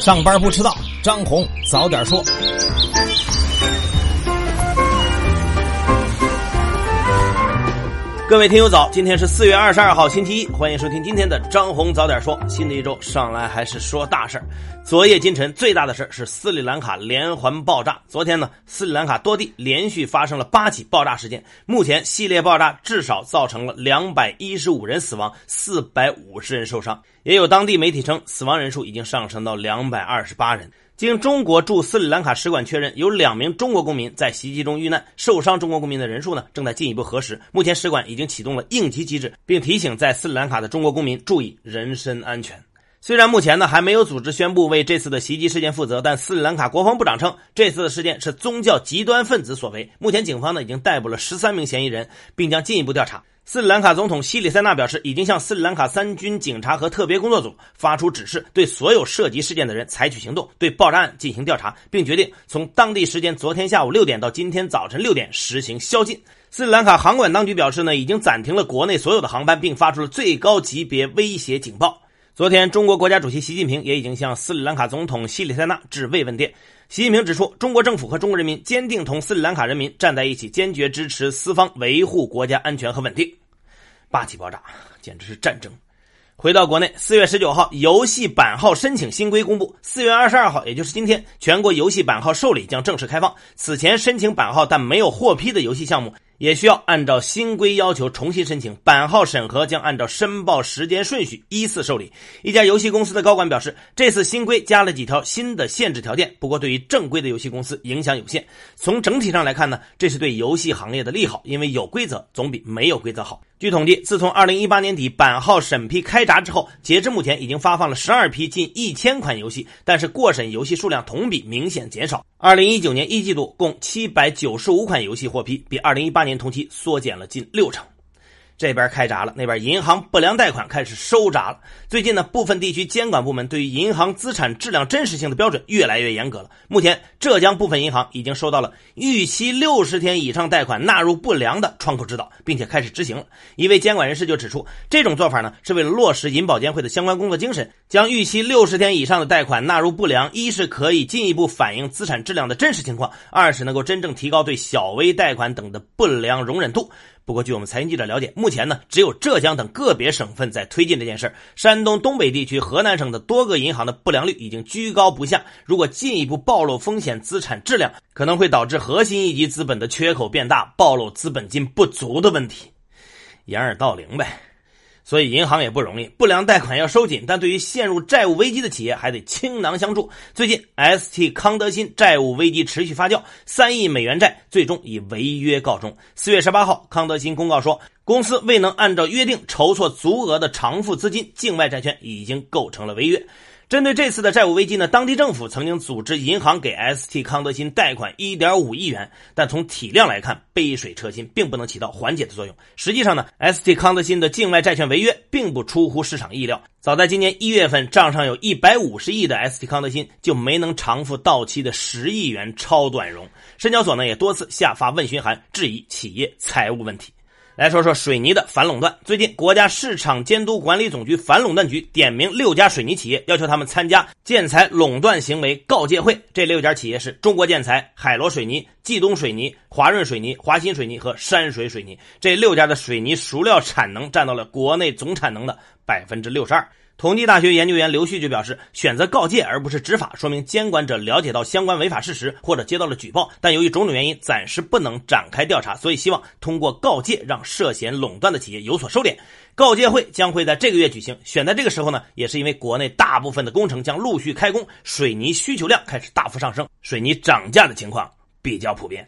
上班不迟到，张红早点说。各位听友早，今天是四月二十二号，星期一，欢迎收听今天的张红早点说。新的一周上来还是说大事儿。昨夜今晨最大的事儿是斯里兰卡连环爆炸。昨天呢，斯里兰卡多地连续发生了八起爆炸事件，目前系列爆炸至少造成了两百一十五人死亡，四百五十人受伤。也有当地媒体称，死亡人数已经上升到两百二十八人。经中国驻斯里兰卡使馆确认，有两名中国公民在袭击中遇难，受伤中国公民的人数呢正在进一步核实。目前使馆已经启动了应急机制，并提醒在斯里兰卡的中国公民注意人身安全。虽然目前呢还没有组织宣布为这次的袭击事件负责，但斯里兰卡国防部长称，这次的事件是宗教极端分子所为。目前警方呢已经逮捕了十三名嫌疑人，并将进一步调查。斯里兰卡总统西里塞纳表示，已经向斯里兰卡三军警察和特别工作组发出指示，对所有涉及事件的人采取行动，对爆炸案进行调查，并决定从当地时间昨天下午六点到今天早晨六点实行宵禁。斯里兰卡航管当局表示呢，已经暂停了国内所有的航班，并发出了最高级别威胁警报。昨天，中国国家主席习近平也已经向斯里兰卡总统西里塞纳致慰问电。习近平指出，中国政府和中国人民坚定同斯里兰卡人民站在一起，坚决支持斯方维护国家安全和稳定。八起爆炸，简直是战争。回到国内，四月十九号，游戏版号申请新规公布。四月二十二号，也就是今天，全国游戏版号受理将正式开放。此前申请版号但没有获批的游戏项目。也需要按照新规要求重新申请版号，审核将按照申报时间顺序依次受理。一家游戏公司的高管表示，这次新规加了几条新的限制条件，不过对于正规的游戏公司影响有限。从整体上来看呢，这是对游戏行业的利好，因为有规则总比没有规则好。据统计，自从二零一八年底版号审批开闸之后，截至目前已经发放了十二批近一千款游戏，但是过审游戏数量同比明显减少。二零一九年一季度共七百九十五款游戏获批，比二零一八年同期缩减了近六成。这边开闸了，那边银行不良贷款开始收闸了。最近呢，部分地区监管部门对于银行资产质量真实性的标准越来越严格了。目前，浙江部分银行已经收到了逾期六十天以上贷款纳入不良的窗口指导，并且开始执行了。一位监管人士就指出，这种做法呢，是为了落实银保监会的相关工作精神，将逾期六十天以上的贷款纳入不良，一是可以进一步反映资产质量的真实情况，二是能够真正提高对小微贷款等的不良容忍度。不过，据我们财经记者了解，目前呢，只有浙江等个别省份在推进这件事山东东北地区、河南省的多个银行的不良率已经居高不下。如果进一步暴露风险资产质量，可能会导致核心一级资本的缺口变大，暴露资本金不足的问题。掩耳盗铃呗。所以银行也不容易，不良贷款要收紧，但对于陷入债务危机的企业还得倾囊相助。最近，ST 康德新债务危机持续发酵，三亿美元债最终以违约告终。四月十八号，康德新公告说，公司未能按照约定筹措足额的偿付资金，境外债券已经构成了违约。针对这次的债务危机呢，当地政府曾经组织银行给 ST 康德新贷款1.5亿元，但从体量来看，杯水车薪，并不能起到缓解的作用。实际上呢，ST 康德新的境外债券违约并不出乎市场意料。早在今年一月份，账上有一百五十亿的 ST 康德新就没能偿付到期的十亿元超短融。深交所呢也多次下发问询函，质疑企业财务问题。来说说水泥的反垄断。最近，国家市场监督管理总局反垄断局点名六家水泥企业，要求他们参加建材垄断行为告诫会。这六家企业是中国建材、海螺水泥、冀东水泥、华润水泥、华新水泥和山水水泥。这六家的水泥熟料产能占到了国内总产能的百分之六十二。同济大学研究员刘旭就表示，选择告诫而不是执法，说明监管者了解到相关违法事实或者接到了举报，但由于种种原因，暂时不能展开调查，所以希望通过告诫让涉嫌垄断的企业有所收敛。告诫会将会在这个月举行，选在这个时候呢，也是因为国内大部分的工程将陆续开工，水泥需求量开始大幅上升，水泥涨价的情况比较普遍。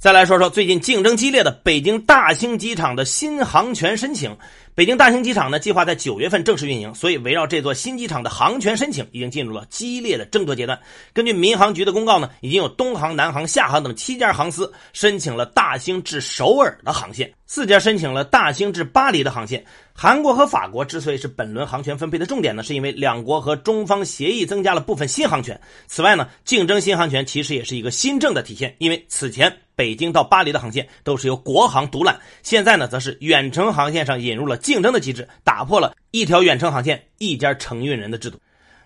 再来说说最近竞争激烈的北京大兴机场的新航权申请。北京大兴机场呢，计划在九月份正式运营，所以围绕这座新机场的航权申请已经进入了激烈的争夺阶段。根据民航局的公告呢，已经有东航、南航、厦航等七家航司申请了大兴至首尔的航线，四家申请了大兴至巴黎的航线。韩国和法国之所以是本轮航权分配的重点呢，是因为两国和中方协议增加了部分新航权。此外呢，竞争新航权其实也是一个新政的体现，因为此前北京到巴黎的航线都是由国航独揽，现在呢，则是远程航线上引入了。竞争的机制打破了一条远程航线一家承运人的制度。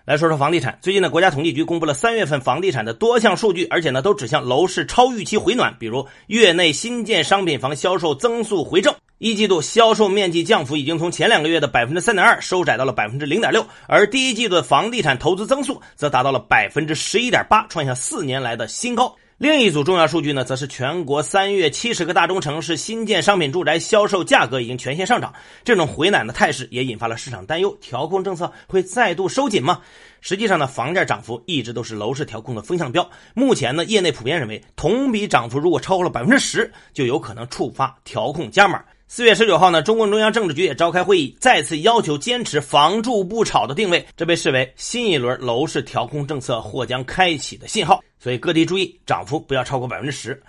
来说说房地产，最近呢，国家统计局公布了三月份房地产的多项数据，而且呢，都指向楼市超预期回暖。比如，月内新建商品房销售增速回正，一季度销售面积降幅已经从前两个月的百分之三点二收窄到了百分之零点六，而第一季度的房地产投资增速则达到了百分之十一点八，创下四年来的新高。另一组重要数据呢，则是全国三月七十个大中城市新建商品住宅销售价格已经全线上涨。这种回暖的态势也引发了市场担忧，调控政策会再度收紧吗？实际上呢，房价涨幅一直都是楼市调控的风向标。目前呢，业内普遍认为，同比涨幅如果超过了百分之十，就有可能触发调控加码。四月十九号呢，中共中央政治局也召开会议，再次要求坚持“房住不炒”的定位，这被视为新一轮楼市调控政策或将开启的信号。所以各地注意，涨幅不要超过百分之十。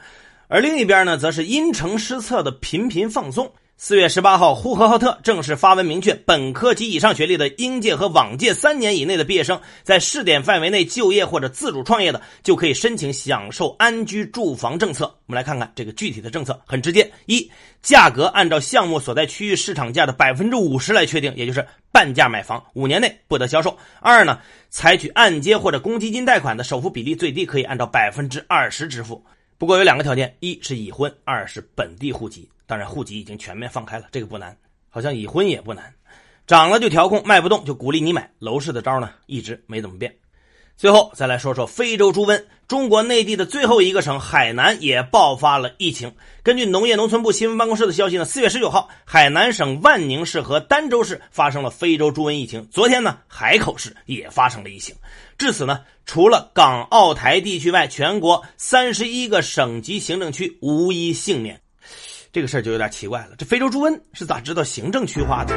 而另一边呢，则是因城施策的频频放松。四月十八号，呼和浩特正式发文明确，本科及以上学历的应届和往届三年以内的毕业生，在试点范围内就业或者自主创业的，就可以申请享受安居住房政策。我们来看看这个具体的政策，很直接：一，价格按照项目所在区域市场价的百分之五十来确定，也就是半价买房，五年内不得销售；二呢，采取按揭或者公积金贷款的首付比例最低可以按照百分之二十支付。不过有两个条件：一是已婚，二是本地户籍。当然，户籍已经全面放开了，这个不难，好像已婚也不难。涨了就调控，卖不动就鼓励你买。楼市的招呢，一直没怎么变。最后再来说说非洲猪瘟。中国内地的最后一个省海南也爆发了疫情。根据农业农村部新闻办公室的消息呢，四月十九号，海南省万宁市和儋州市发生了非洲猪瘟疫情。昨天呢，海口市也发生了疫情。至此呢，除了港澳台地区外，全国三十一个省级行政区无一幸免。这个事儿就有点奇怪了，这非洲猪瘟是咋知道行政区划的？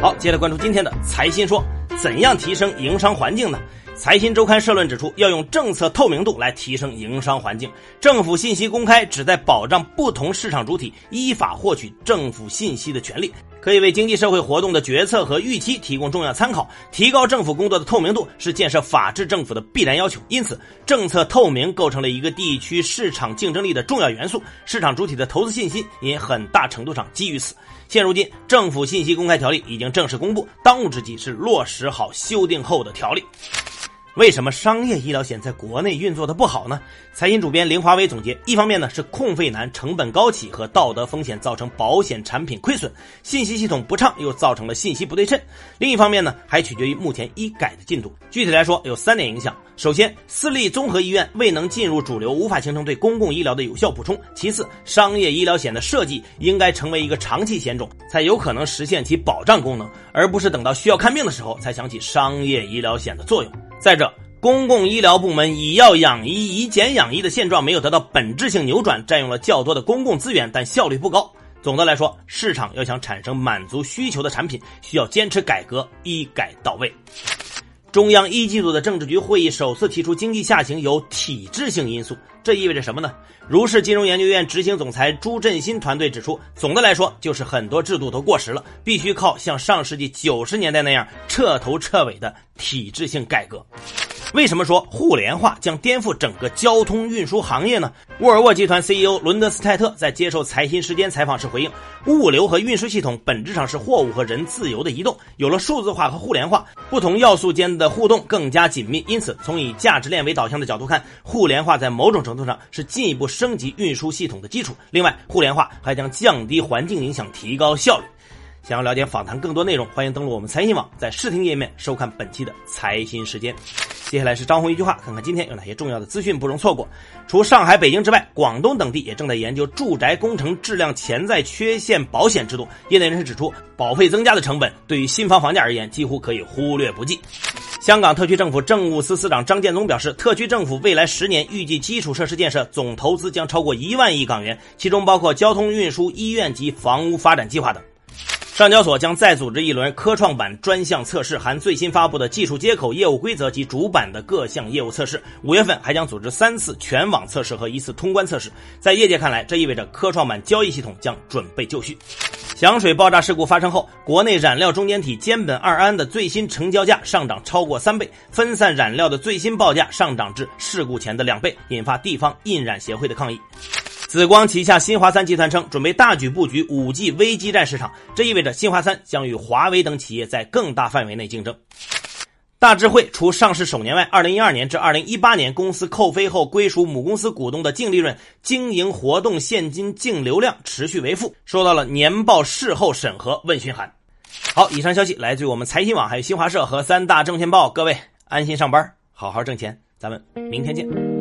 好，接着关注今天的财新说，怎样提升营商环境呢？财新周刊社论指出，要用政策透明度来提升营商环境。政府信息公开旨在保障不同市场主体依法获取政府信息的权利。可以为经济社会活动的决策和预期提供重要参考，提高政府工作的透明度是建设法治政府的必然要求。因此，政策透明构成了一个地区市场竞争力的重要元素，市场主体的投资信心也很大程度上基于此。现如今，政府信息公开条例已经正式公布，当务之急是落实好修订后的条例。为什么商业医疗险在国内运作的不好呢？财经主编林华威总结：一方面呢是控费难、成本高企和道德风险造成保险产品亏损，信息系统不畅又造成了信息不对称；另一方面呢还取决于目前医改的进度。具体来说有三点影响：首先，私立综合医院未能进入主流，无法形成对公共医疗的有效补充；其次，商业医疗险的设计应该成为一个长期险种，才有可能实现其保障功能，而不是等到需要看病的时候才想起商业医疗险的作用。再者，公共医疗部门以药养医、以减养医的现状没有得到本质性扭转，占用了较多的公共资源，但效率不高。总的来说，市场要想产生满足需求的产品，需要坚持改革，医改到位。中央一季度的政治局会议首次提出，经济下行有体制性因素，这意味着什么呢？如是金融研究院执行总裁朱振新团队指出，总的来说就是很多制度都过时了，必须靠像上世纪九十年代那样彻头彻尾的体制性改革。为什么说互联化将颠覆整个交通运输行业呢？沃尔沃集团 CEO 伦德斯泰特在接受财新时间采访时回应：物流和运输系统本质上是货物和人自由的移动，有了数字化和互联化，不同要素间的互动更加紧密。因此，从以价值链为导向的角度看，互联化在某种程度上是进一步升级运输系统的基础。另外，互联化还将降低环境影响，提高效率。想要了解访谈更多内容，欢迎登录我们财新网，在视听页面收看本期的财新时间。接下来是张红一句话，看看今天有哪些重要的资讯不容错过。除上海、北京之外，广东等地也正在研究住宅工程质量潜在缺陷保险制度。业内人士指出，保费增加的成本对于新房房价而言几乎可以忽略不计。香港特区政府政务司司长张建宗表示，特区政府未来十年预计基础设施建设总投资将超过一万亿港元，其中包括交通运输、医院及房屋发展计划等。上交所将再组织一轮科创板专项测试，含最新发布的技术接口、业务规则及主板的各项业务测试。五月份还将组织三次全网测试和一次通关测试。在业界看来，这意味着科创板交易系统将准备就绪。响水爆炸事故发生后，国内染料中间体间苯二胺的最新成交价上涨超过三倍，分散染料的最新报价上涨至事故前的两倍，引发地方印染协会的抗议。紫光旗下新华三集团称，准备大举布局 5G 微基站市场，这意味着新华三将与华为等企业在更大范围内竞争。大智慧除上市首年外，2012年至2018年公司扣非后归属母公司股东的净利润、经营活动现金净流量持续为负，收到了年报事后审核问询函。好，以上消息来自于我们财新网、还有新华社和三大证券报，各位安心上班，好好挣钱，咱们明天见。